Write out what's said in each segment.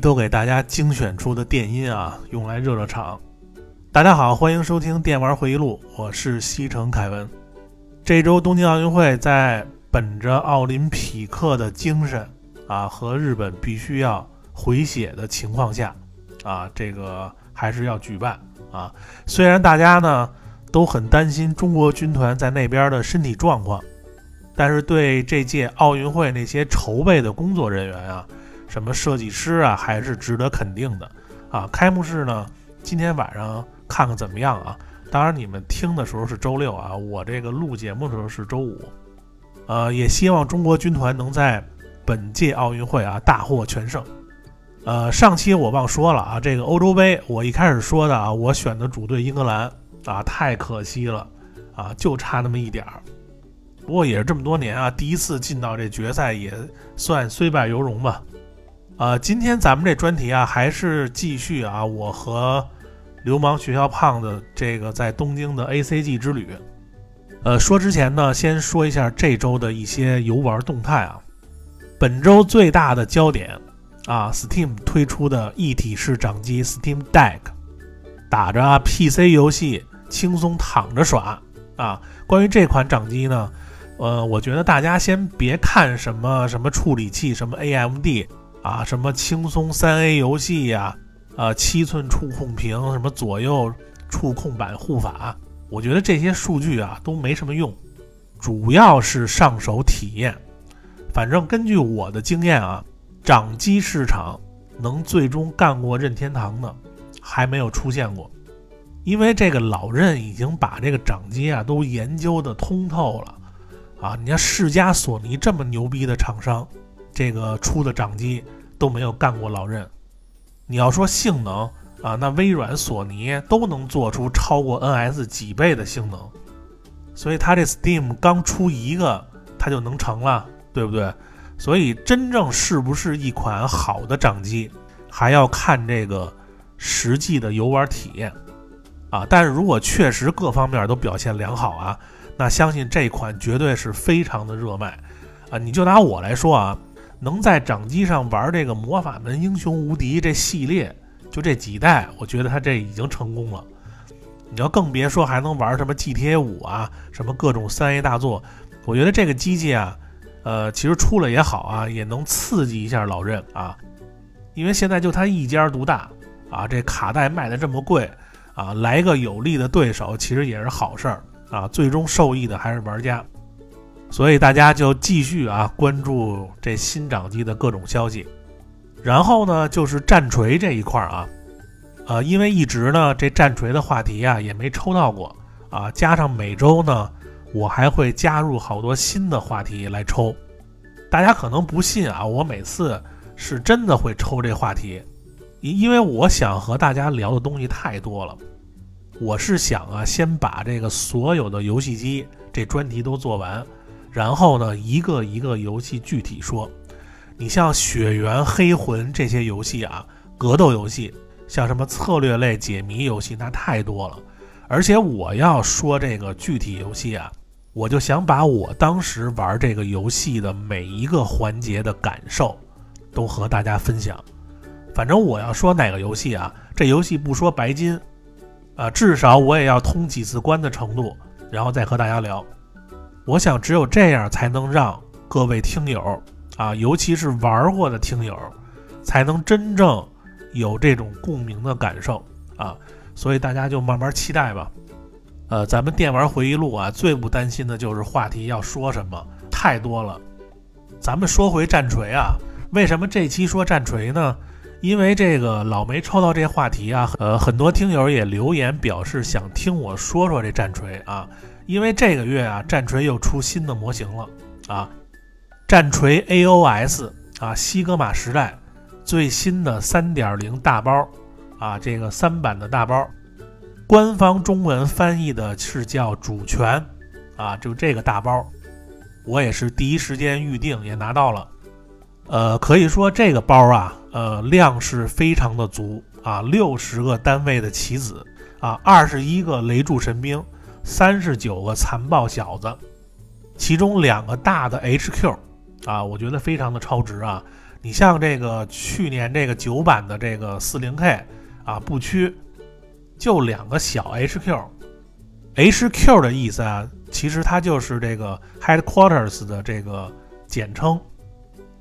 都给大家精选出的电音啊，用来热热场。大家好，欢迎收听《电玩回忆录》，我是西城凯文。这周东京奥运会在本着奥林匹克的精神啊，和日本必须要回血的情况下啊，这个还是要举办啊。虽然大家呢都很担心中国军团在那边的身体状况。但是对这届奥运会那些筹备的工作人员啊，什么设计师啊，还是值得肯定的啊。开幕式呢，今天晚上看看怎么样啊？当然你们听的时候是周六啊，我这个录节目的时候是周五。呃，也希望中国军团能在本届奥运会啊大获全胜。呃，上期我忘说了啊，这个欧洲杯我一开始说的啊，我选的主队英格兰啊，太可惜了啊，就差那么一点儿。不过也是这么多年啊，第一次进到这决赛也算虽败犹荣吧。呃，今天咱们这专题啊，还是继续啊，我和流氓学校胖子这个在东京的 ACG 之旅。呃，说之前呢，先说一下这周的一些游玩动态啊。本周最大的焦点啊，Steam 推出的一体式掌机 Steam Deck，打着 PC 游戏轻松躺着耍啊。关于这款掌机呢？呃，我觉得大家先别看什么什么处理器，什么 AMD 啊，什么轻松三 A 游戏呀，啊，七寸触控屏，什么左右触控板护法，我觉得这些数据啊都没什么用，主要是上手体验。反正根据我的经验啊，掌机市场能最终干过任天堂的还没有出现过，因为这个老任已经把这个掌机啊都研究的通透了。啊，你看世嘉、索尼这么牛逼的厂商，这个出的掌机都没有干过老任。你要说性能啊，那微软、索尼都能做出超过 NS 几倍的性能，所以它这 Steam 刚出一个，它就能成了，对不对？所以真正是不是一款好的掌机，还要看这个实际的游玩体验啊。但是如果确实各方面都表现良好啊。那相信这款绝对是非常的热卖，啊，你就拿我来说啊，能在掌机上玩这个魔法门英雄无敌这系列，就这几代，我觉得它这已经成功了。你要更别说还能玩什么 GTA 五啊，什么各种三 A 大作，我觉得这个机器啊，呃，其实出了也好啊，也能刺激一下老任啊，因为现在就他一家独大啊，这卡带卖的这么贵啊，来个有力的对手，其实也是好事儿。啊，最终受益的还是玩家，所以大家就继续啊关注这新掌机的各种消息。然后呢，就是战锤这一块儿啊，呃，因为一直呢这战锤的话题啊也没抽到过啊，加上每周呢我还会加入好多新的话题来抽。大家可能不信啊，我每次是真的会抽这话题，因因为我想和大家聊的东西太多了。我是想啊，先把这个所有的游戏机这专题都做完，然后呢，一个一个游戏具体说。你像《血缘》《黑魂》这些游戏啊，格斗游戏，像什么策略类解谜游戏，那太多了。而且我要说这个具体游戏啊，我就想把我当时玩这个游戏的每一个环节的感受，都和大家分享。反正我要说哪个游戏啊，这游戏不说白金。啊，至少我也要通几次关的程度，然后再和大家聊。我想只有这样才能让各位听友啊，尤其是玩过的听友，才能真正有这种共鸣的感受啊。所以大家就慢慢期待吧。呃，咱们电玩回忆录啊，最不担心的就是话题要说什么太多了。咱们说回战锤啊，为什么这期说战锤呢？因为这个老没抽到这话题啊，呃，很多听友也留言表示想听我说说这战锤啊。因为这个月啊，战锤又出新的模型了啊，战锤 AOS 啊，西格玛时代最新的3.0大包啊，这个三版的大包，官方中文翻译的是叫主权啊，就这个大包，我也是第一时间预定也拿到了。呃，可以说这个包啊，呃，量是非常的足啊，六十个单位的棋子啊，二十一个雷柱神兵，三十九个残暴小子，其中两个大的 HQ 啊，我觉得非常的超值啊。你像这个去年这个九版的这个四零 K 啊，不屈就两个小 HQ，HQ 的意思啊，其实它就是这个 Headquarters 的这个简称，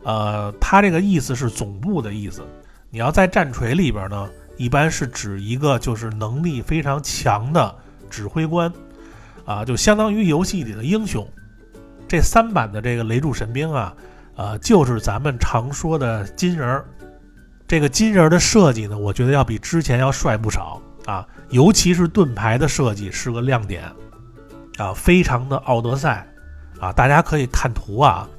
呃，它这个意思是总部的意思。你要在战锤里边呢，一般是指一个就是能力非常强的指挥官，啊，就相当于游戏里的英雄。这三版的这个雷柱神兵啊。呃，就是咱们常说的金人儿，这个金人儿的设计呢，我觉得要比之前要帅不少啊，尤其是盾牌的设计是个亮点啊，非常的奥德赛啊，大家可以看图啊，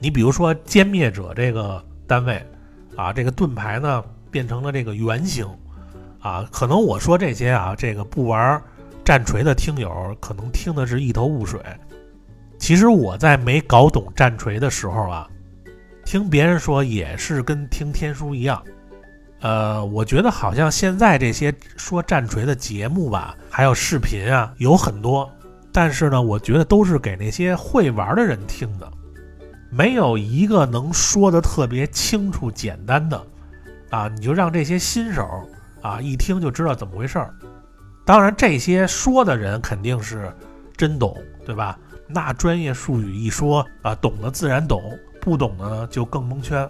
你比如说歼灭者这个单位啊，这个盾牌呢变成了这个圆形啊，可能我说这些啊，这个不玩战锤的听友可能听的是一头雾水。其实我在没搞懂战锤的时候啊，听别人说也是跟听天书一样。呃，我觉得好像现在这些说战锤的节目吧，还有视频啊，有很多，但是呢，我觉得都是给那些会玩的人听的，没有一个能说的特别清楚简单的。啊，你就让这些新手啊一听就知道怎么回事儿。当然，这些说的人肯定是真懂，对吧？那专业术语一说啊，懂的自然懂，不懂的就更蒙圈。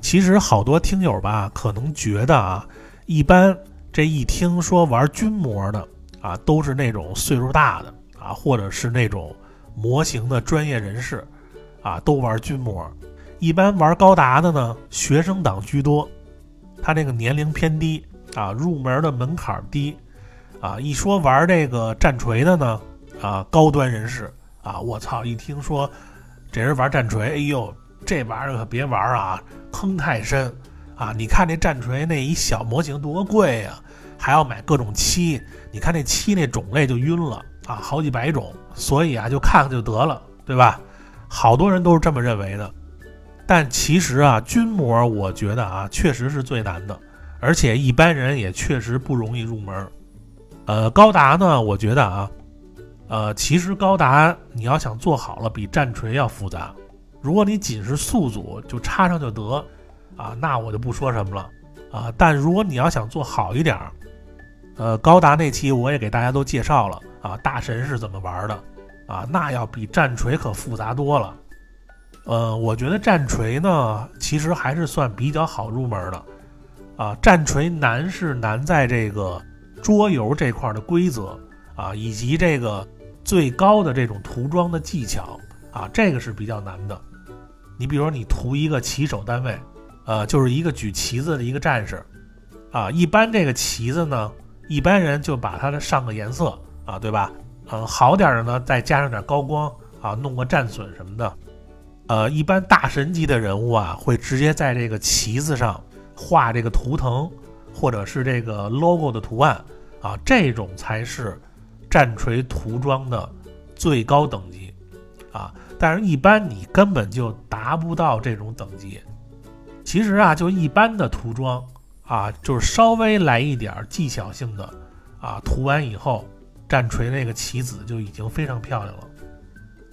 其实好多听友吧，可能觉得啊，一般这一听说玩军模的啊，都是那种岁数大的啊，或者是那种模型的专业人士啊，都玩军模。一般玩高达的呢，学生党居多，他这个年龄偏低啊，入门的门槛低啊。一说玩这个战锤的呢，啊，高端人士。啊！我操！一听说这人玩战锤，哎呦，这玩意儿可别玩啊，坑太深啊！你看这战锤那一小模型多贵呀，还要买各种漆，你看那漆那种类就晕了啊，好几百种，所以啊，就看看就得了，对吧？好多人都是这么认为的。但其实啊，军模我觉得啊，确实是最难的，而且一般人也确实不容易入门。呃，高达呢，我觉得啊。呃，其实高达你要想做好了，比战锤要复杂。如果你仅是速组就插上就得，啊，那我就不说什么了，啊。但如果你要想做好一点儿，呃，高达那期我也给大家都介绍了，啊，大神是怎么玩的，啊，那要比战锤可复杂多了。呃，我觉得战锤呢，其实还是算比较好入门的，啊，战锤难是难在这个桌游这块的规则，啊，以及这个。最高的这种涂装的技巧啊，这个是比较难的。你比如说，你涂一个旗手单位，呃，就是一个举旗子的一个战士，啊，一般这个旗子呢，一般人就把它的上个颜色啊，对吧？嗯，好点的呢，再加上点高光啊，弄个战损什么的。呃，一般大神级的人物啊，会直接在这个旗子上画这个图腾，或者是这个 logo 的图案啊，这种才是。战锤涂装的最高等级啊，但是一般你根本就达不到这种等级。其实啊，就一般的涂装啊，就是稍微来一点技巧性的啊，涂完以后，战锤那个棋子就已经非常漂亮了。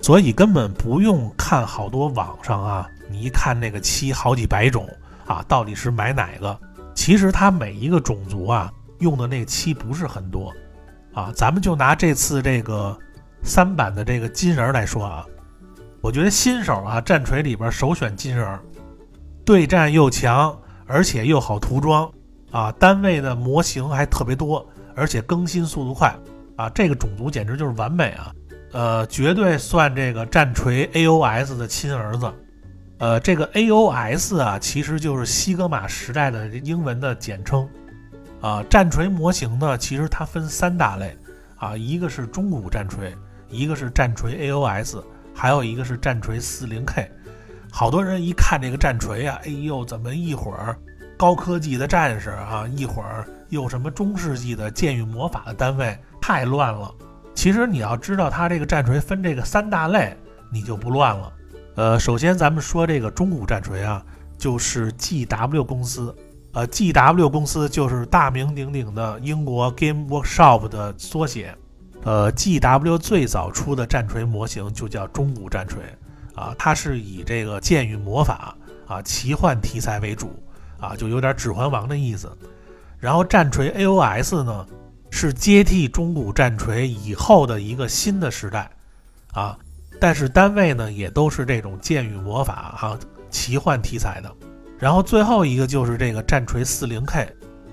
所以根本不用看好多网上啊，你一看那个漆好几百种啊，到底是买哪个？其实它每一个种族啊，用的那个漆不是很多。啊，咱们就拿这次这个三版的这个金人来说啊，我觉得新手啊，战锤里边首选金人，对战又强，而且又好涂装啊，单位的模型还特别多，而且更新速度快啊，这个种族简直就是完美啊，呃，绝对算这个战锤 AOS 的亲儿子，呃，这个 AOS 啊，其实就是西格玛时代的英文的简称。啊，战锤模型呢，其实它分三大类，啊，一个是中古战锤，一个是战锤 AOS，还有一个是战锤 40K。好多人一看这个战锤啊，哎呦，怎么一会儿高科技的战士啊，一会儿又什么中世纪的剑与魔法的单位，太乱了。其实你要知道，它这个战锤分这个三大类，你就不乱了。呃，首先咱们说这个中古战锤啊，就是 GW 公司。呃，G W 公司就是大名鼎鼎的英国 Game Workshop 的缩写。呃，G W 最早出的战锤模型就叫中古战锤，啊，它是以这个剑与魔法啊，奇幻题材为主啊，就有点《指环王》的意思。然后战锤 AOS 呢，是接替中古战锤以后的一个新的时代啊，但是单位呢也都是这种剑与魔法哈奇幻题材的。然后最后一个就是这个战锤 40K，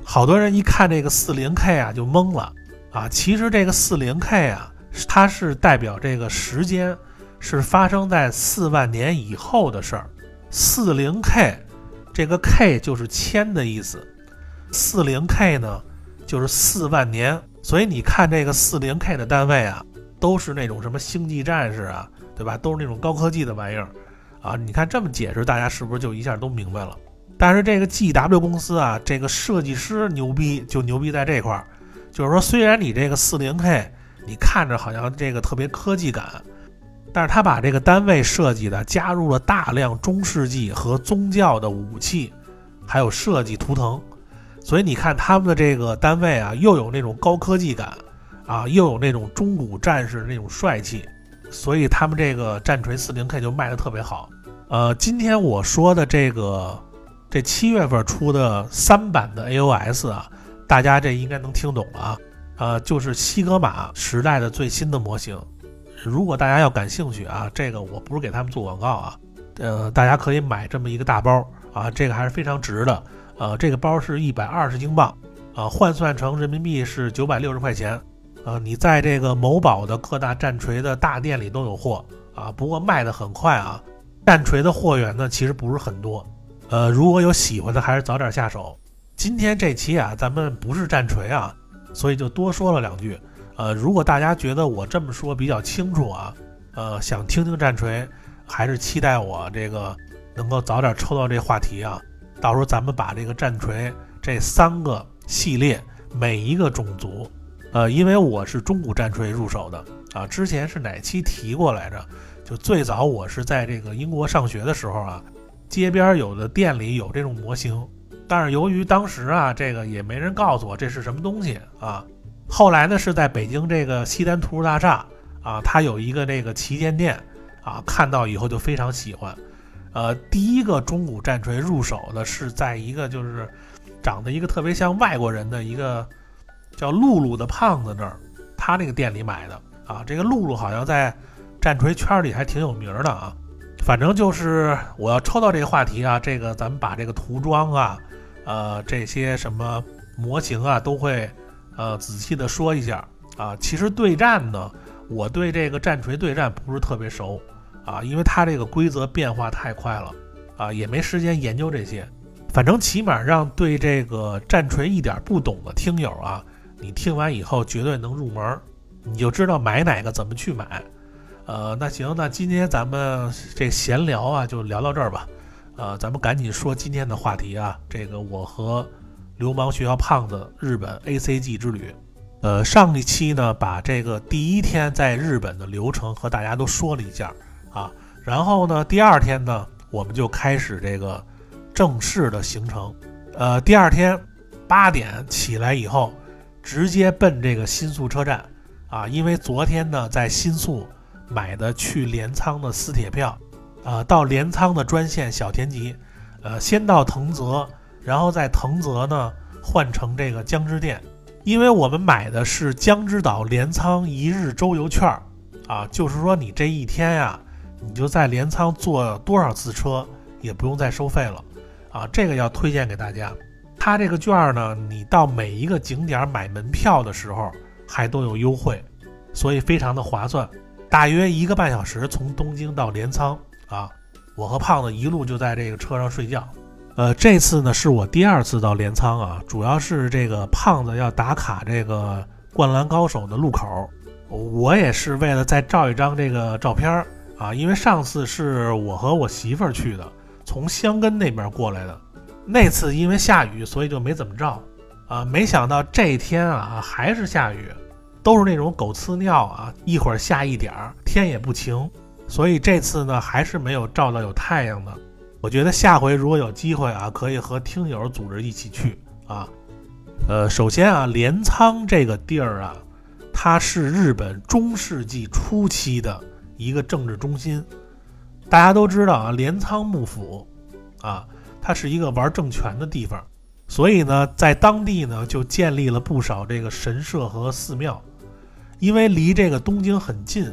好多人一看这个 40K 啊就懵了啊，其实这个 40K 啊，它是代表这个时间是发生在四万年以后的事儿，40K 这个 K 就是千的意思。四零 K 呢，就是四万年，所以你看这个四零 K 的单位啊，都是那种什么星际战士啊，对吧？都是那种高科技的玩意儿啊。你看这么解释，大家是不是就一下都明白了？但是这个 GW 公司啊，这个设计师牛逼，就牛逼在这块儿，就是说虽然你这个四零 K，你看着好像这个特别科技感，但是他把这个单位设计的加入了大量中世纪和宗教的武器，还有设计图腾。所以你看他们的这个单位啊，又有那种高科技感，啊，又有那种中古战士那种帅气，所以他们这个战锤四零 K 就卖的特别好。呃，今天我说的这个，这七月份出的三版的 AOS 啊，大家这应该能听懂了啊。呃，就是西格玛时代的最新的模型。如果大家要感兴趣啊，这个我不是给他们做广告啊，呃，大家可以买这么一个大包啊，这个还是非常值的。呃，这个包是一百二十英镑，啊，换算成人民币是九百六十块钱，呃，你在这个某宝的各大战锤的大店里都有货，啊，不过卖的很快啊。战锤的货源呢，其实不是很多，呃，如果有喜欢的，还是早点下手。今天这期啊，咱们不是战锤啊，所以就多说了两句。呃，如果大家觉得我这么说比较清楚啊，呃，想听听战锤，还是期待我这个能够早点抽到这话题啊。到时候咱们把这个战锤这三个系列每一个种族，呃，因为我是中古战锤入手的啊，之前是哪期提过来着？就最早我是在这个英国上学的时候啊，街边有的店里有这种模型，但是由于当时啊，这个也没人告诉我这是什么东西啊。后来呢，是在北京这个西单图书大厦啊，它有一个这个旗舰店啊，看到以后就非常喜欢。呃，第一个中古战锤入手的是在一个就是长得一个特别像外国人的一个叫露露的胖子那儿，他那个店里买的啊。这个露露好像在战锤圈里还挺有名的啊。反正就是我要抽到这个话题啊，这个咱们把这个涂装啊，呃，这些什么模型啊，都会呃仔细的说一下啊。其实对战呢，我对这个战锤对战不是特别熟。啊，因为它这个规则变化太快了，啊，也没时间研究这些。反正起码让对这个战锤一点不懂的听友啊，你听完以后绝对能入门，你就知道买哪个怎么去买。呃，那行，那今天咱们这闲聊啊，就聊到这儿吧。呃，咱们赶紧说今天的话题啊，这个我和流氓学校胖子日本 ACG 之旅。呃，上一期呢，把这个第一天在日本的流程和大家都说了一下。啊，然后呢，第二天呢，我们就开始这个正式的行程。呃，第二天八点起来以后，直接奔这个新宿车站。啊，因为昨天呢，在新宿买的去镰仓的私铁票，啊，到镰仓的专线小田急，呃，先到藤泽，然后在藤泽呢换成这个江之电，因为我们买的是江之岛镰仓一日周游券儿，啊，就是说你这一天呀。你就在镰仓坐多少次车也不用再收费了，啊，这个要推荐给大家。它这个券呢，你到每一个景点买门票的时候还都有优惠，所以非常的划算。大约一个半小时从东京到镰仓啊，我和胖子一路就在这个车上睡觉。呃，这次呢是我第二次到镰仓啊，主要是这个胖子要打卡这个灌篮高手的路口，我也是为了再照一张这个照片。啊，因为上次是我和我媳妇儿去的，从香根那边过来的，那次因为下雨，所以就没怎么照。啊，没想到这一天啊还是下雨，都是那种狗呲尿啊，一会儿下一点儿，天也不晴，所以这次呢还是没有照到有太阳的。我觉得下回如果有机会啊，可以和听友组织一起去啊。呃，首先啊，镰仓这个地儿啊，它是日本中世纪初期的。一个政治中心，大家都知道啊，镰仓幕府啊，它是一个玩政权的地方，所以呢，在当地呢就建立了不少这个神社和寺庙。因为离这个东京很近，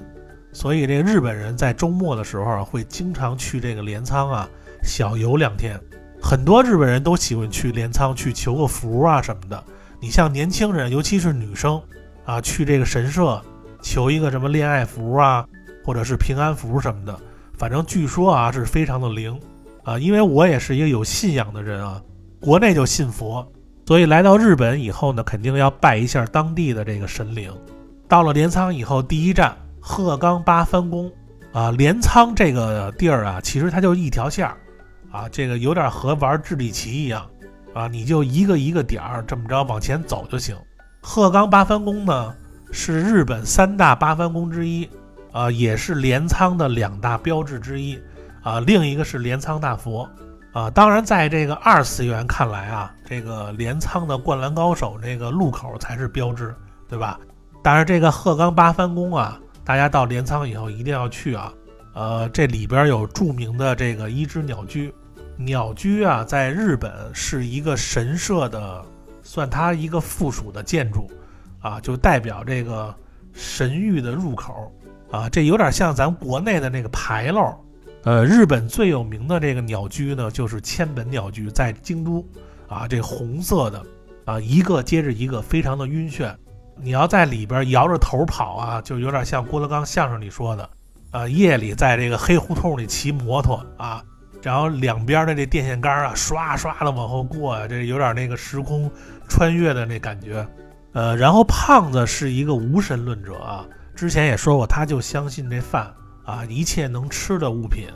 所以这个日本人在周末的时候啊，会经常去这个镰仓啊小游两天。很多日本人都喜欢去镰仓去求个福啊什么的。你像年轻人，尤其是女生啊，去这个神社求一个什么恋爱福啊，或者是平安符什么的，反正据说啊是非常的灵啊。因为我也是一个有信仰的人啊，国内就信佛，所以来到日本以后呢，肯定要拜一下当地的这个神灵。到了镰仓以后，第一站鹤冈八幡宫啊。镰仓这个地儿啊，其实它就一条线儿啊，这个有点和玩智力棋一样啊，你就一个一个点儿这么着往前走就行。鹤冈八幡宫呢是日本三大八幡宫之一啊，也是镰仓的两大标志之一啊。另一个是镰仓大佛啊。当然，在这个二次元看来啊，这个镰仓的灌篮高手这个路口才是标志，对吧？但是这个鹤冈八幡宫啊，大家到镰仓以后一定要去啊。呃，这里边有著名的这个一只鸟居，鸟居啊，在日本是一个神社的，算它一个附属的建筑啊，就代表这个神域的入口啊。这有点像咱国内的那个牌楼。呃，日本最有名的这个鸟居呢，就是千本鸟居，在京都啊，这红色的啊，一个接着一个，非常的晕眩。你要在里边摇着头跑啊，就有点像郭德纲相声里说的，呃，夜里在这个黑胡同里骑摩托啊，然后两边的这电线杆啊，刷刷的往后过啊，这有点那个时空穿越的那感觉。呃，然后胖子是一个无神论者啊，之前也说过，他就相信这饭啊，一切能吃的物品，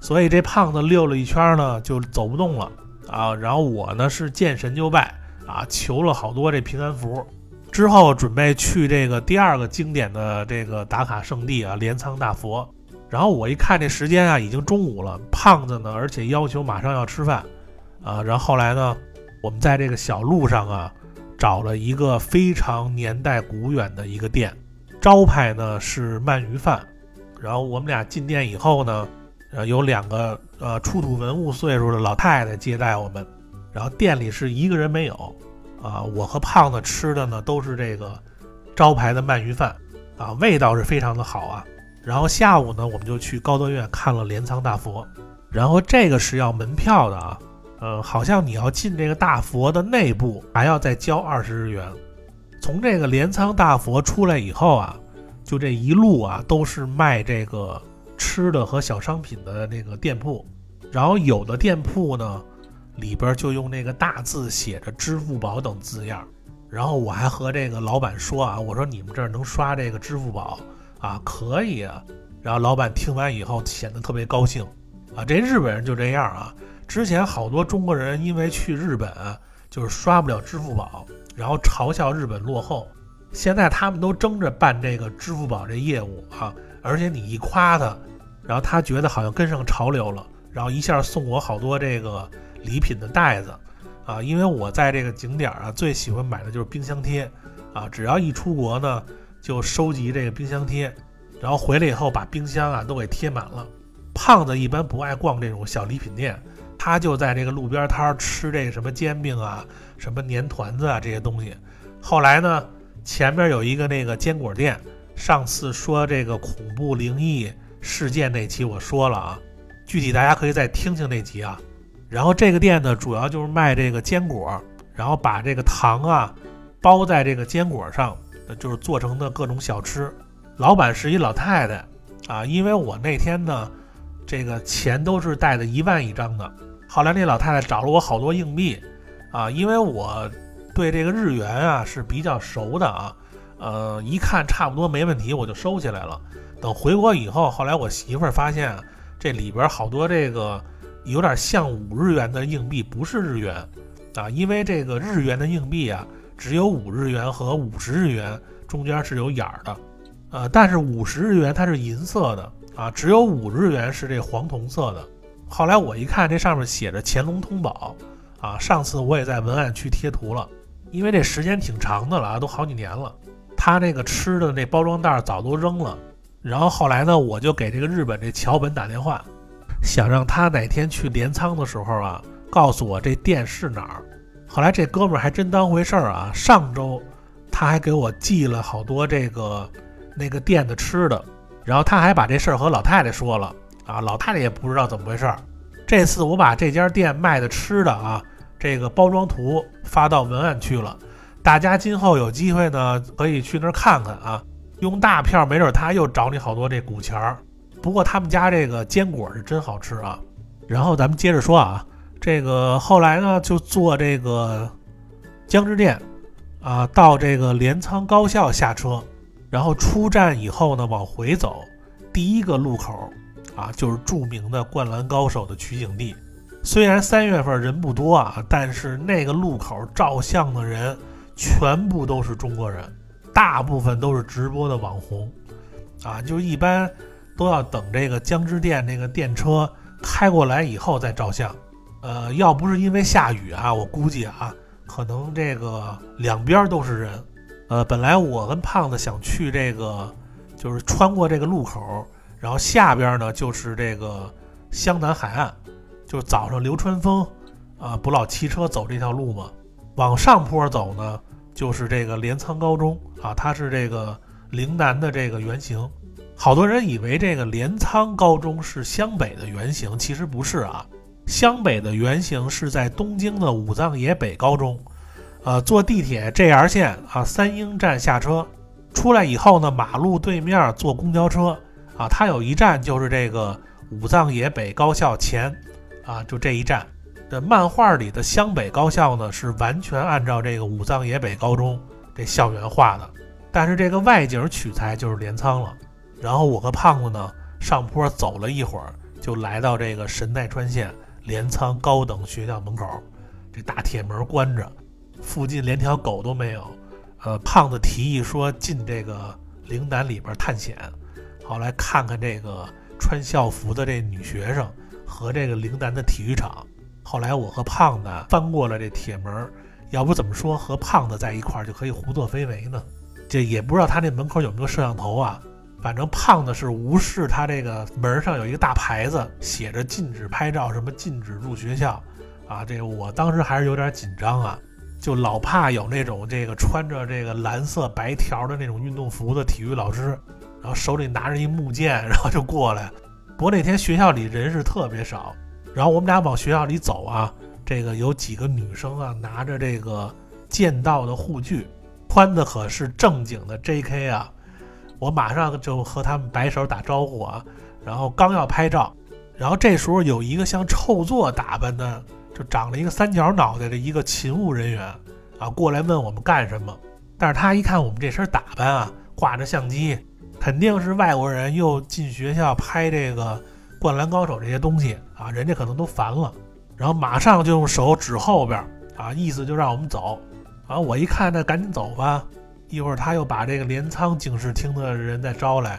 所以这胖子溜了一圈呢，就走不动了啊。然后我呢是见神就拜啊，求了好多这平安符。之后准备去这个第二个经典的这个打卡圣地啊，镰仓大佛。然后我一看这时间啊，已经中午了。胖子呢，而且要求马上要吃饭，啊，然后后来呢，我们在这个小路上啊，找了一个非常年代古远的一个店，招牌呢是鳗鱼饭。然后我们俩进店以后呢，呃，有两个呃出土文物岁数的老太太接待我们，然后店里是一个人没有。啊，我和胖子吃的呢都是这个招牌的鳗鱼饭，啊，味道是非常的好啊。然后下午呢，我们就去高德院看了镰仓大佛，然后这个是要门票的啊，呃，好像你要进这个大佛的内部还要再交二十日元。从这个镰仓大佛出来以后啊，就这一路啊都是卖这个吃的和小商品的那个店铺，然后有的店铺呢。里边就用那个大字写着“支付宝”等字样，然后我还和这个老板说啊，我说你们这儿能刷这个支付宝啊？可以啊。然后老板听完以后显得特别高兴啊。这日本人就这样啊。之前好多中国人因为去日本就是刷不了支付宝，然后嘲笑日本落后。现在他们都争着办这个支付宝这业务啊，而且你一夸他，然后他觉得好像跟上潮流了，然后一下送我好多这个。礼品的袋子，啊，因为我在这个景点啊，最喜欢买的就是冰箱贴，啊，只要一出国呢，就收集这个冰箱贴，然后回来以后把冰箱啊都给贴满了。胖子一般不爱逛这种小礼品店，他就在这个路边摊吃这个什么煎饼啊、什么年团子啊这些东西。后来呢，前面有一个那个坚果店，上次说这个恐怖灵异事件那期我说了啊，具体大家可以再听听那集啊。然后这个店呢，主要就是卖这个坚果，然后把这个糖啊包在这个坚果上，就是做成的各种小吃。老板是一老太太啊，因为我那天呢，这个钱都是带的一万一张的。后来那老太太找了我好多硬币啊，因为我对这个日元啊是比较熟的啊，呃，一看差不多没问题，我就收起来了。等回国以后，后来我媳妇儿发现这里边好多这个。有点像五日元的硬币，不是日元，啊，因为这个日元的硬币啊，只有五日元和五十日元中间是有眼儿的，呃，但是五十日元它是银色的，啊，只有五日元是这黄铜色的。后来我一看，这上面写着乾隆通宝，啊，上次我也在文案区贴图了，因为这时间挺长的了啊，都好几年了，他那个吃的那包装袋早都扔了，然后后来呢，我就给这个日本这桥本打电话。想让他哪天去镰仓的时候啊，告诉我这店是哪儿。后来这哥们儿还真当回事儿啊，上周他还给我寄了好多这个那个店的吃的，然后他还把这事儿和老太太说了啊，老太太也不知道怎么回事儿。这次我把这家店卖的吃的啊，这个包装图发到文案区了，大家今后有机会呢可以去那儿看看啊。用大票没准他又找你好多这股钱儿。不过他们家这个坚果是真好吃啊，然后咱们接着说啊，这个后来呢就坐这个江之电啊到这个镰仓高校下车，然后出站以后呢往回走，第一个路口啊就是著名的灌篮高手的取景地。虽然三月份人不多啊，但是那个路口照相的人全部都是中国人，大部分都是直播的网红啊，就一般。都要等这个江之电那个电车开过来以后再照相，呃，要不是因为下雨啊，我估计啊，可能这个两边都是人。呃，本来我跟胖子想去这个，就是穿过这个路口，然后下边呢就是这个湘南海岸，就是早上流川枫啊不老骑车走这条路嘛。往上坡走呢，就是这个镰仓高中啊，它是这个陵南的这个原型。好多人以为这个镰仓高中是湘北的原型，其实不是啊。湘北的原型是在东京的武藏野北高中。呃，坐地铁 JR 线啊，三鹰站下车，出来以后呢，马路对面坐公交车啊，它有一站就是这个武藏野北高校前啊，就这一站。这漫画里的湘北高校呢，是完全按照这个武藏野北高中这校园画的，但是这个外景取材就是镰仓了。然后我和胖子呢上坡走了一会儿，就来到这个神奈川县镰仓高等学校门口。这大铁门关着，附近连条狗都没有。呃，胖子提议说进这个陵南里边探险，好来看看这个穿校服的这女学生和这个陵南的体育场。后来我和胖子翻过了这铁门，要不怎么说和胖子在一块儿就可以胡作非为呢？这也不知道他那门口有没有摄像头啊？反正胖子是无视他这个门上有一个大牌子，写着禁止拍照，什么禁止入学校，啊，这个我当时还是有点紧张啊，就老怕有那种这个穿着这个蓝色白条的那种运动服的体育老师，然后手里拿着一木剑，然后就过来。不过那天学校里人是特别少，然后我们俩往学校里走啊，这个有几个女生啊，拿着这个剑道的护具，穿的可是正经的 J.K. 啊。我马上就和他们摆手打招呼啊，然后刚要拍照，然后这时候有一个像臭作打扮的，就长了一个三角脑袋的一个勤务人员啊，过来问我们干什么。但是他一看我们这身打扮啊，挂着相机，肯定是外国人又进学校拍这个《灌篮高手》这些东西啊，人家可能都烦了，然后马上就用手指后边啊，意思就让我们走。啊，我一看那赶紧走吧。一会儿他又把这个镰仓警视厅的人再招来，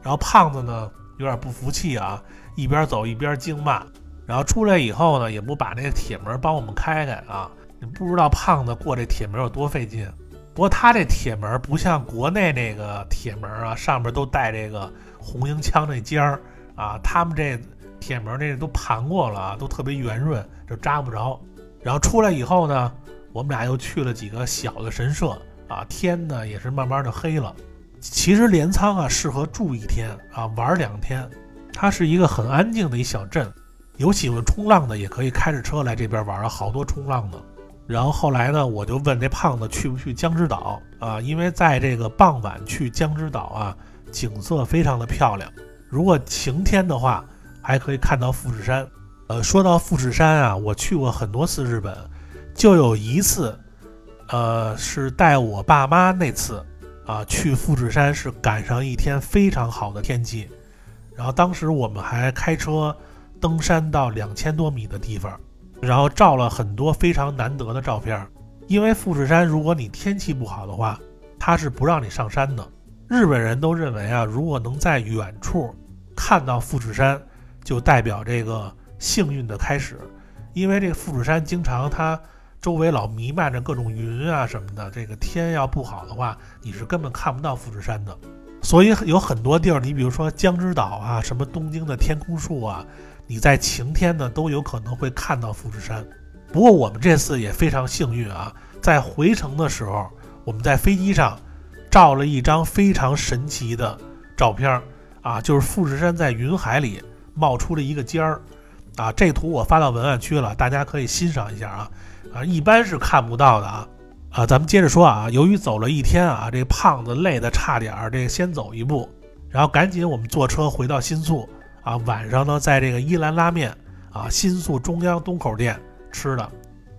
然后胖子呢有点不服气啊，一边走一边惊骂，然后出来以后呢也不把那个铁门帮我们开开啊，你不知道胖子过这铁门有多费劲。不过他这铁门不像国内那个铁门啊，上面都带这个红缨枪那尖儿啊，他们这铁门那都盘过了啊，都特别圆润，就扎不着。然后出来以后呢，我们俩又去了几个小的神社。啊，天呢也是慢慢的黑了。其实镰仓啊适合住一天啊，玩两天。它是一个很安静的一小镇，有喜欢冲浪的也可以开着车来这边玩，好多冲浪的。然后后来呢，我就问这胖子去不去江之岛啊？因为在这个傍晚去江之岛啊，景色非常的漂亮。如果晴天的话，还可以看到富士山。呃，说到富士山啊，我去过很多次日本，就有一次。呃，是带我爸妈那次，啊，去富士山是赶上一天非常好的天气，然后当时我们还开车登山到两千多米的地方，然后照了很多非常难得的照片。因为富士山，如果你天气不好的话，它是不让你上山的。日本人都认为啊，如果能在远处看到富士山，就代表这个幸运的开始，因为这个富士山经常它。周围老弥漫着各种云啊什么的，这个天要不好的话，你是根本看不到富士山的。所以有很多地儿，你比如说江之岛啊，什么东京的天空树啊，你在晴天呢都有可能会看到富士山。不过我们这次也非常幸运啊，在回程的时候，我们在飞机上照了一张非常神奇的照片啊，就是富士山在云海里冒出了一个尖儿啊。这图我发到文案区了，大家可以欣赏一下啊啊，一般是看不到的啊啊。咱们接着说啊，由于走了一天啊，这胖子累得差点儿，这个先走一步，然后赶紧我们坐车回到新宿啊。晚上呢，在这个伊兰拉面啊新宿中央东口店。吃的，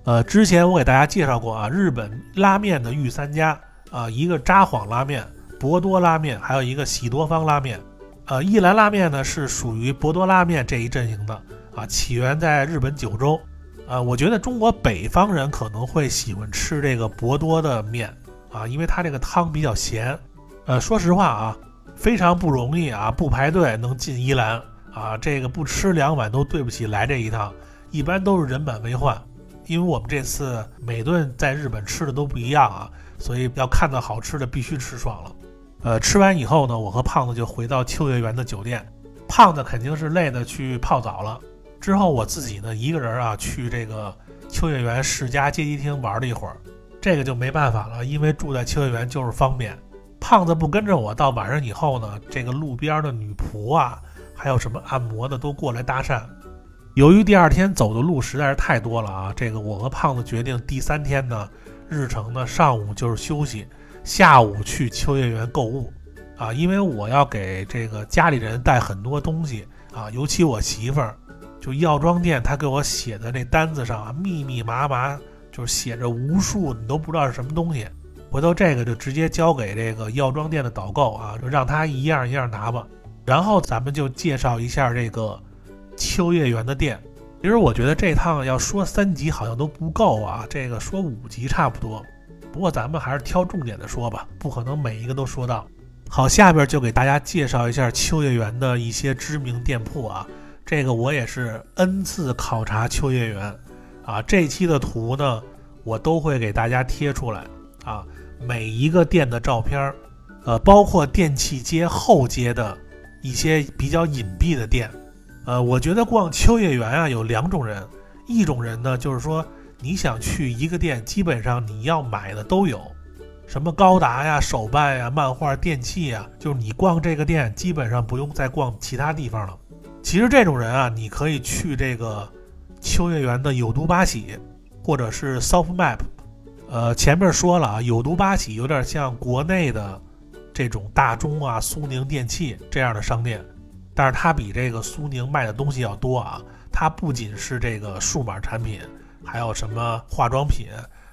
呃，之前我给大家介绍过啊，日本拉面的御三家啊，一个札幌拉面、博多拉面，还有一个喜多方拉面。呃，一兰拉面呢是属于博多拉面这一阵营的啊，起源在日本九州。啊，我觉得中国北方人可能会喜欢吃这个博多的面啊，因为它这个汤比较咸。呃，说实话啊，非常不容易啊，不排队能进一兰啊，这个不吃两碗都对不起来这一趟。一般都是人满为患，因为我们这次每顿在日本吃的都不一样啊，所以要看到好吃的必须吃爽了。呃，吃完以后呢，我和胖子就回到秋叶原的酒店，胖子肯定是累的去泡澡了。之后我自己呢一个人啊去这个秋叶原世家街机厅玩了一会儿，这个就没办法了，因为住在秋叶原就是方便。胖子不跟着我到晚上以后呢，这个路边的女仆啊，还有什么按摩的都过来搭讪。由于第二天走的路实在是太多了啊，这个我和胖子决定第三天呢，日程呢上午就是休息，下午去秋叶原购物，啊，因为我要给这个家里人带很多东西啊，尤其我媳妇儿，就药妆店他给我写的那单子上啊，密密麻麻就是写着无数，你都不知道是什么东西，回头这个就直接交给这个药妆店的导购啊，就让他一样一样拿吧，然后咱们就介绍一下这个。秋叶原的店，其实我觉得这趟要说三集好像都不够啊，这个说五集差不多。不过咱们还是挑重点的说吧，不可能每一个都说到。好，下边就给大家介绍一下秋叶原的一些知名店铺啊。这个我也是 N 次考察秋叶原啊，这期的图呢，我都会给大家贴出来啊，每一个店的照片，呃，包括电器街后街的一些比较隐蔽的店。呃，我觉得逛秋叶原啊有两种人，一种人呢就是说你想去一个店，基本上你要买的都有，什么高达呀、手办呀、漫画、电器呀，就是你逛这个店基本上不用再逛其他地方了。其实这种人啊，你可以去这个秋叶原的有毒八喜，或者是 Soft Map。呃，前面说了啊，有毒八喜有点像国内的这种大中啊、苏宁电器这样的商店。但是它比这个苏宁卖的东西要多啊！它不仅是这个数码产品，还有什么化妆品，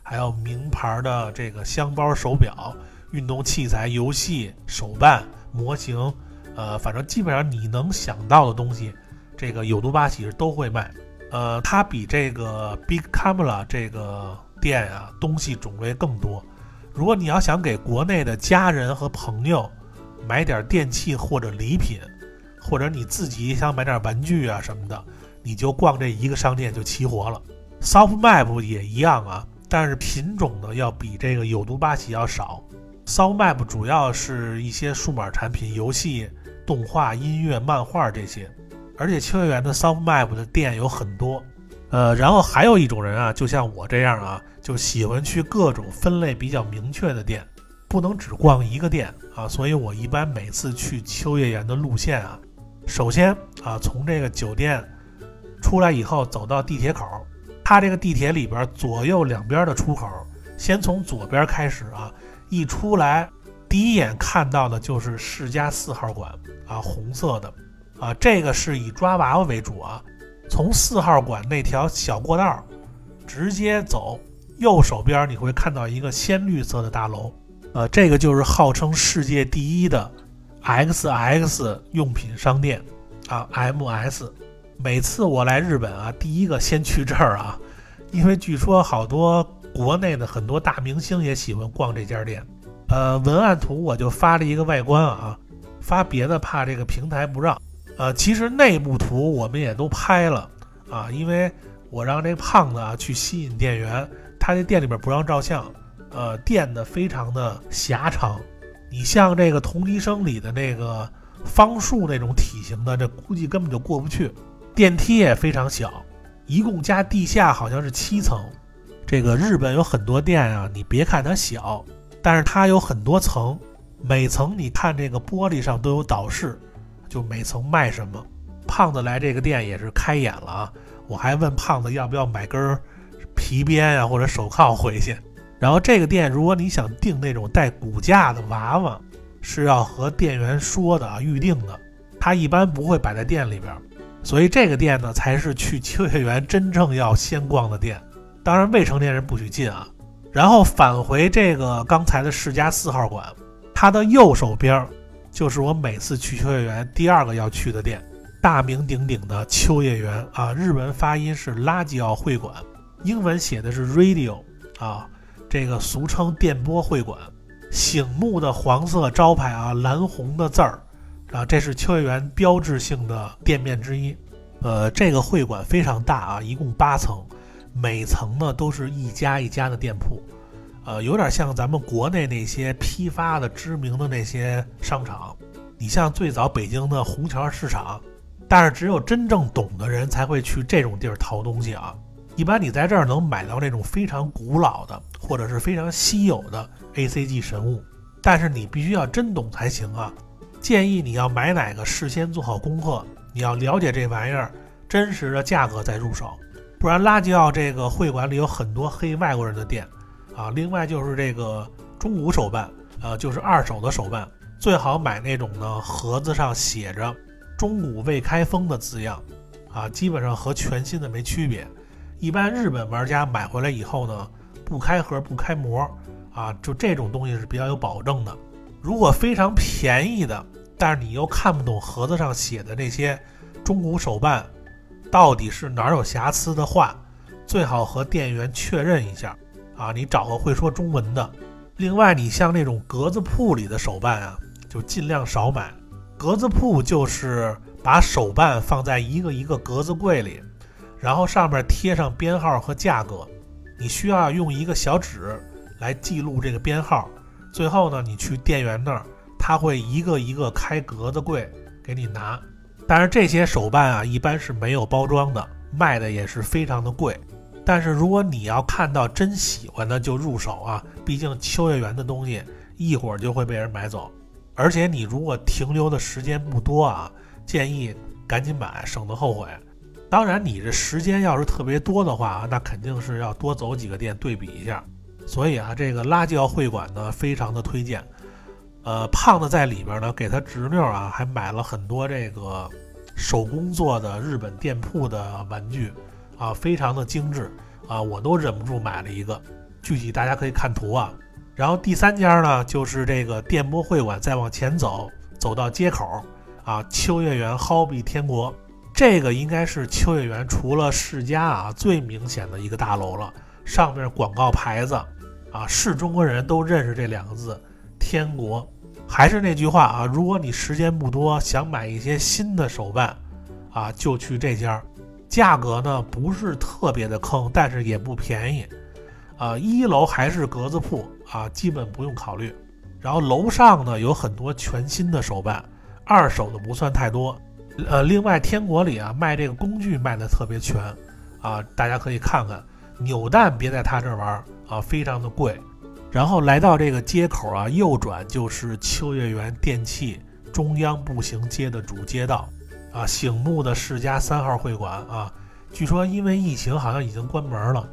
还有名牌的这个箱包、手表、运动器材、游戏手办、模型，呃，反正基本上你能想到的东西，这个有毒八喜是都会卖。呃，它比这个 Big Camera 这个店啊东西种类更多。如果你要想给国内的家人和朋友买点电器或者礼品，或者你自己想买点玩具啊什么的，你就逛这一个商店就齐活了。Soft Map 也一样啊，但是品种呢要比这个有毒八喜要少。Soft Map 主要是一些数码产品、游戏、动画、音乐、漫画这些。而且秋叶原的 Soft Map 的店有很多。呃，然后还有一种人啊，就像我这样啊，就喜欢去各种分类比较明确的店，不能只逛一个店啊。所以我一般每次去秋叶原的路线啊。首先啊，从这个酒店出来以后，走到地铁口，它这个地铁里边左右两边的出口，先从左边开始啊，一出来第一眼看到的就是世家四号馆啊，红色的啊，这个是以抓娃娃为主啊。从四号馆那条小过道直接走，右手边你会看到一个鲜绿色的大楼，呃，这个就是号称世界第一的。X X 用品商店啊，M S，每次我来日本啊，第一个先去这儿啊，因为据说好多国内的很多大明星也喜欢逛这家店。呃，文案图我就发了一个外观啊，发别的怕这个平台不让。呃，其实内部图我们也都拍了啊，因为我让这胖子啊去吸引店员，他这店里边不让照相，呃，店的非常的狭长。你像这个同医生里的那个方树那种体型的，这估计根本就过不去。电梯也非常小，一共加地下好像是七层。这个日本有很多店啊，你别看它小，但是它有很多层，每层你看这个玻璃上都有导示，就每层卖什么。胖子来这个店也是开眼了啊，我还问胖子要不要买根皮鞭啊或者手铐回去。然后这个店如果你想订那种带骨架的娃娃，是要和店员说的啊，预定的，他一般不会摆在店里边。所以这个店呢，才是去秋叶原真正要先逛的店。当然，未成年人不许进啊。然后返回这个刚才的世家四号馆，它的右手边就是我每次去秋叶原第二个要去的店，大名鼎鼎的秋叶原啊，日文发音是拉吉奥会馆，英文写的是 Radio 啊，这个俗称电波会馆，醒目的黄色招牌啊，蓝红的字儿啊，这是秋叶原标志性的店面之一。呃，这个会馆非常大啊，一共八层。每层呢都是一家一家的店铺，呃，有点像咱们国内那些批发的知名的那些商场。你像最早北京的虹桥市场，但是只有真正懂的人才会去这种地儿淘东西啊。一般你在这儿能买到那种非常古老的或者是非常稀有的 A C G 神物，但是你必须要真懂才行啊。建议你要买哪个事先做好功课，你要了解这玩意儿真实的价格再入手。不然，拉吉奥这个会馆里有很多黑外国人的店，啊，另外就是这个中古手办，呃，就是二手的手办，最好买那种呢，盒子上写着“中古未开封”的字样，啊，基本上和全新的没区别。一般日本玩家买回来以后呢，不开盒不开模，啊，就这种东西是比较有保证的。如果非常便宜的，但是你又看不懂盒子上写的那些中古手办。到底是哪有瑕疵的话，最好和店员确认一下啊！你找个会说中文的。另外，你像那种格子铺里的手办啊，就尽量少买。格子铺就是把手办放在一个一个格子柜里，然后上面贴上编号和价格。你需要用一个小纸来记录这个编号。最后呢，你去店员那儿，他会一个一个开格子柜给你拿。但是这些手办啊，一般是没有包装的，卖的也是非常的贵。但是如果你要看到真喜欢的就入手啊，毕竟秋叶原的东西一会儿就会被人买走。而且你如果停留的时间不多啊，建议赶紧买，省得后悔。当然，你这时间要是特别多的话啊，那肯定是要多走几个店对比一下。所以啊，这个拉吉奥会馆呢，非常的推荐。呃，胖子在里边呢，给他侄女啊，还买了很多这个手工做的日本店铺的玩具啊，非常的精致啊，我都忍不住买了一个。具体大家可以看图啊。然后第三家呢，就是这个电波会馆，再往前走，走到街口啊，秋叶原 Hobby 天国，这个应该是秋叶原除了世家啊最明显的一个大楼了，上面广告牌子啊，是中国人都认识这两个字，天国。还是那句话啊，如果你时间不多，想买一些新的手办，啊，就去这家。价格呢不是特别的坑，但是也不便宜。啊，一楼还是格子铺啊，基本不用考虑。然后楼上呢有很多全新的手办，二手的不算太多。呃，另外天国里啊卖这个工具卖的特别全，啊，大家可以看看。扭蛋别在他这玩啊，非常的贵。然后来到这个街口啊，右转就是秋叶原电器中央步行街的主街道，啊，醒目的世家三号会馆啊，据说因为疫情好像已经关门了。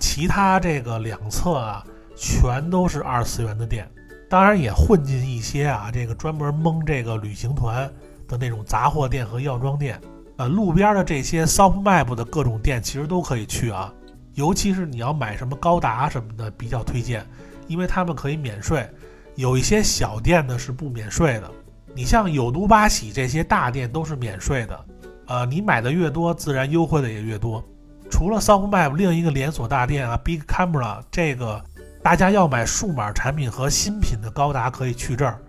其他这个两侧啊，全都是二次元的店，当然也混进一些啊，这个专门蒙这个旅行团的那种杂货店和药妆店。呃，路边的这些 soft map 的各种店其实都可以去啊，尤其是你要买什么高达什么的，比较推荐。因为他们可以免税，有一些小店呢是不免税的。你像有都八喜这些大店都是免税的，呃，你买的越多，自然优惠的也越多。除了 SoftMap，另一个连锁大店啊，Big Camera，这个大家要买数码产品和新品的高达可以去这儿，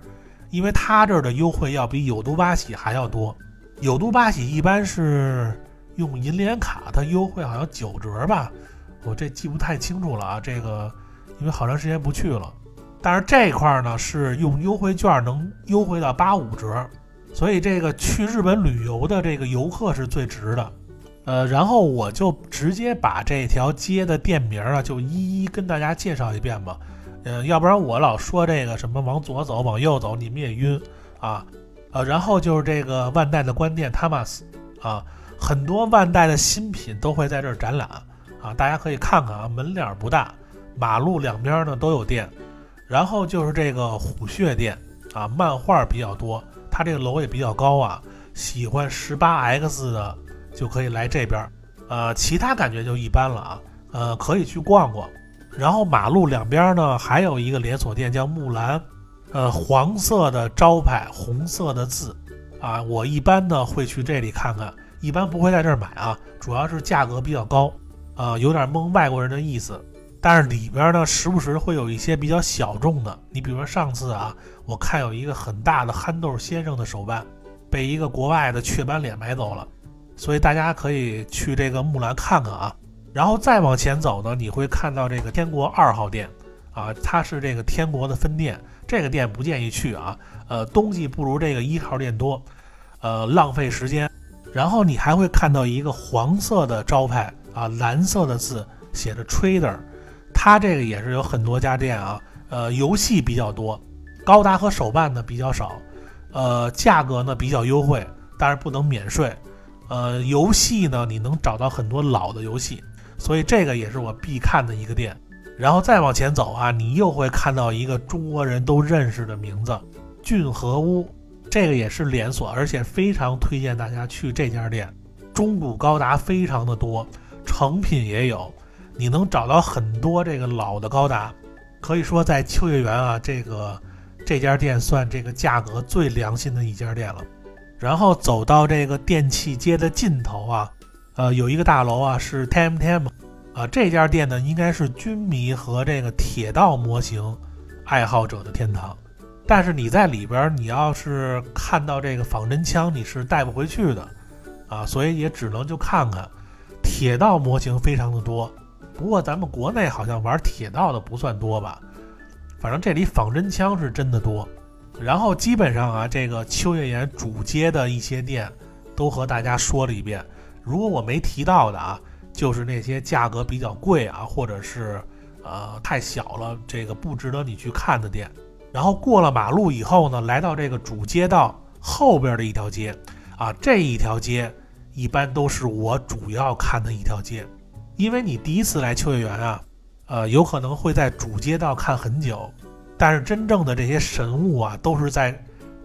因为它这儿的优惠要比有都八喜还要多。有都八喜一般是用银联卡，它优惠好像九折吧，我这记不太清楚了啊，这个。因为好长时间不去了，但是这块呢是用优惠券能优惠到八五折，所以这个去日本旅游的这个游客是最值的。呃，然后我就直接把这条街的店名啊，就一一跟大家介绍一遍吧。嗯，要不然我老说这个什么往左走、往右走，你们也晕啊。呃，然后就是这个万代的关店 Tamas 啊，很多万代的新品都会在这儿展览啊，大家可以看看啊。门脸不大，马路两边呢都有店。然后就是这个虎穴店啊，漫画比较多，它这个楼也比较高啊，喜欢十八 X 的就可以来这边。呃，其他感觉就一般了啊。呃，可以去逛逛。然后马路两边呢还有一个连锁店叫木兰。呃，黄色的招牌，红色的字，啊，我一般呢会去这里看看，一般不会在这儿买啊，主要是价格比较高，啊，有点蒙外国人的意思。但是里边呢，时不时会有一些比较小众的，你比如说上次啊，我看有一个很大的憨豆先生的手办，被一个国外的雀斑脸买走了，所以大家可以去这个木兰看看啊。然后再往前走呢，你会看到这个天国二号店，啊，它是这个天国的分店。这个店不建议去啊，呃，东西不如这个一号店多，呃，浪费时间。然后你还会看到一个黄色的招牌啊，蓝色的字写着 Trader，它这个也是有很多家店啊，呃，游戏比较多，高达和手办呢比较少，呃，价格呢比较优惠，但是不能免税，呃，游戏呢你能找到很多老的游戏，所以这个也是我必看的一个店。然后再往前走啊，你又会看到一个中国人都认识的名字——俊和屋。这个也是连锁，而且非常推荐大家去这家店。中古高达非常的多，成品也有，你能找到很多这个老的高达。可以说在秋叶原啊，这个这家店算这个价格最良心的一家店了。然后走到这个电器街的尽头啊，呃，有一个大楼啊，是 Temtem。啊，这家店呢，应该是军迷和这个铁道模型爱好者的天堂。但是你在里边，你要是看到这个仿真枪，你是带不回去的啊，所以也只能就看看。铁道模型非常的多，不过咱们国内好像玩铁道的不算多吧。反正这里仿真枪是真的多。然后基本上啊，这个秋叶原主街的一些店都和大家说了一遍。如果我没提到的啊。就是那些价格比较贵啊，或者是呃太小了，这个不值得你去看的店。然后过了马路以后呢，来到这个主街道后边的一条街啊，这一条街一般都是我主要看的一条街，因为你第一次来秋叶原啊，呃，有可能会在主街道看很久，但是真正的这些神物啊，都是在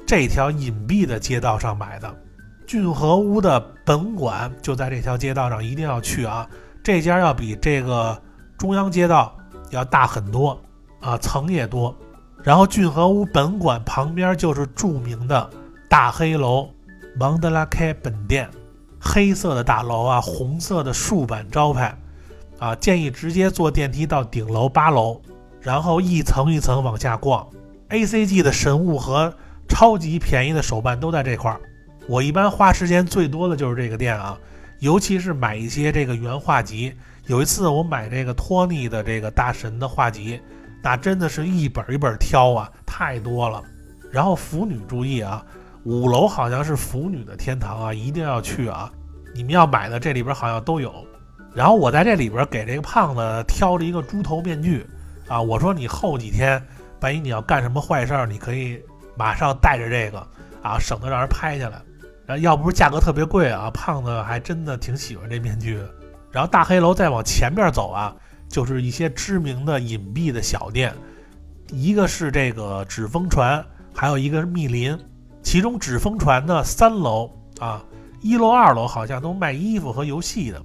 这条隐蔽的街道上买的。俊和屋的本馆就在这条街道上，一定要去啊！这家要比这个中央街道要大很多啊，层也多。然后俊和屋本馆旁边就是著名的大黑楼芒德拉开本店，黑色的大楼啊，红色的竖板招牌啊，建议直接坐电梯到顶楼八楼，然后一层一层往下逛。A C G 的神物和超级便宜的手办都在这块儿。我一般花时间最多的就是这个店啊，尤其是买一些这个原画集。有一次我买这个托尼的这个大神的画集，那真的是一本一本挑啊，太多了。然后腐女注意啊，五楼好像是腐女的天堂啊，一定要去啊！你们要买的这里边好像都有。然后我在这里边给这个胖子挑了一个猪头面具啊，我说你后几天万一你要干什么坏事儿，你可以马上带着这个啊，省得让人拍下来。然后要不是价格特别贵啊，胖子还真的挺喜欢这面具的。然后大黑楼再往前边走啊，就是一些知名的隐蔽的小店，一个是这个纸风船，还有一个是密林。其中纸风船的三楼啊，一楼、二楼好像都卖衣服和游戏的。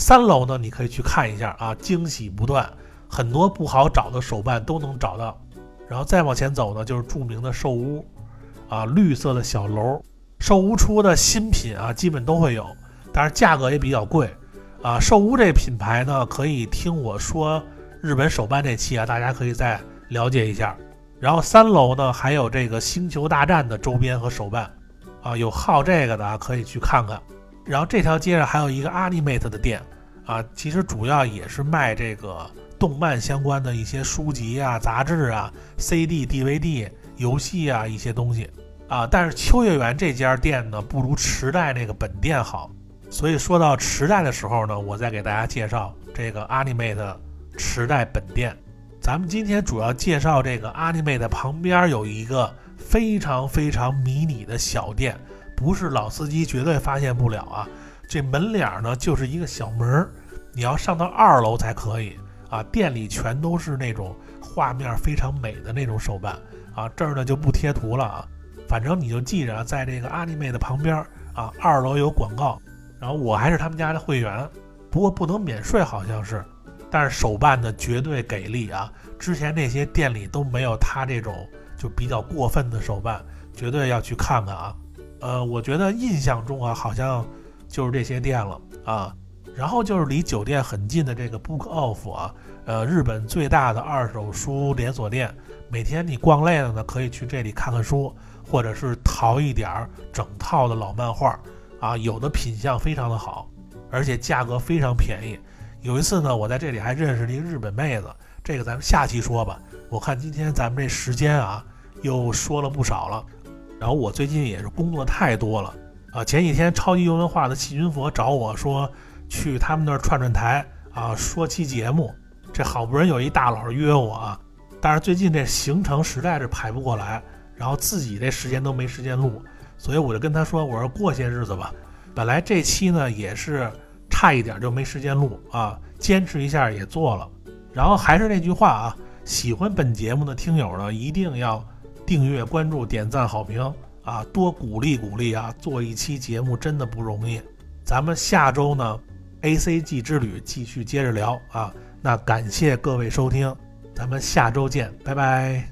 三楼呢，你可以去看一下啊，惊喜不断，很多不好找的手办都能找到。然后再往前走呢，就是著名的寿屋，啊，绿色的小楼。寿屋出的新品啊，基本都会有，但是价格也比较贵啊。寿屋这品牌呢，可以听我说日本手办这期啊，大家可以再了解一下。然后三楼呢，还有这个星球大战的周边和手办啊，有好这个的，可以去看看。然后这条街上还有一个 Animate 的店啊，其实主要也是卖这个动漫相关的一些书籍啊、杂志啊、CD、DVD、游戏啊一些东西。啊，但是秋叶原这家店呢，不如池袋那个本店好。所以说到池袋的时候呢，我再给大家介绍这个 Animate 池袋本店。咱们今天主要介绍这个 Animate 旁边有一个非常非常迷你的小店，不是老司机绝对发现不了啊。这门脸呢就是一个小门儿，你要上到二楼才可以啊。店里全都是那种画面非常美的那种手办啊，这儿呢就不贴图了啊。反正你就记着，在这个 Animate 旁边啊，二楼有广告。然后我还是他们家的会员，不过不能免税，好像是。但是手办的绝对给力啊！之前那些店里都没有他这种就比较过分的手办，绝对要去看看啊！呃，我觉得印象中啊，好像就是这些店了啊。然后就是离酒店很近的这个 Book Off 啊，呃，日本最大的二手书连锁店。每天你逛累了呢，可以去这里看看书，或者是淘一点儿整套的老漫画。啊，有的品相非常的好，而且价格非常便宜。有一次呢，我在这里还认识了一个日本妹子，这个咱们下期说吧。我看今天咱们这时间啊，又说了不少了。然后我最近也是工作太多了啊。前几天超级游文化的细菌佛找我说去他们那儿串串台啊，说期节目。这好不容易有一大佬约我啊，但是最近这行程实在是排不过来，然后自己这时间都没时间录。所以我就跟他说：“我说过些日子吧，本来这期呢也是差一点就没时间录啊，坚持一下也做了。然后还是那句话啊，喜欢本节目的听友呢，一定要订阅、关注、点赞、好评啊，多鼓励鼓励啊！做一期节目真的不容易。咱们下周呢，A C G 之旅继续接着聊啊。那感谢各位收听，咱们下周见，拜拜。”